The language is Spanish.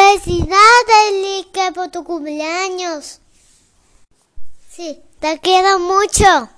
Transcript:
Felicidades, Lique, por tu cumpleaños. Sí, te quiero mucho.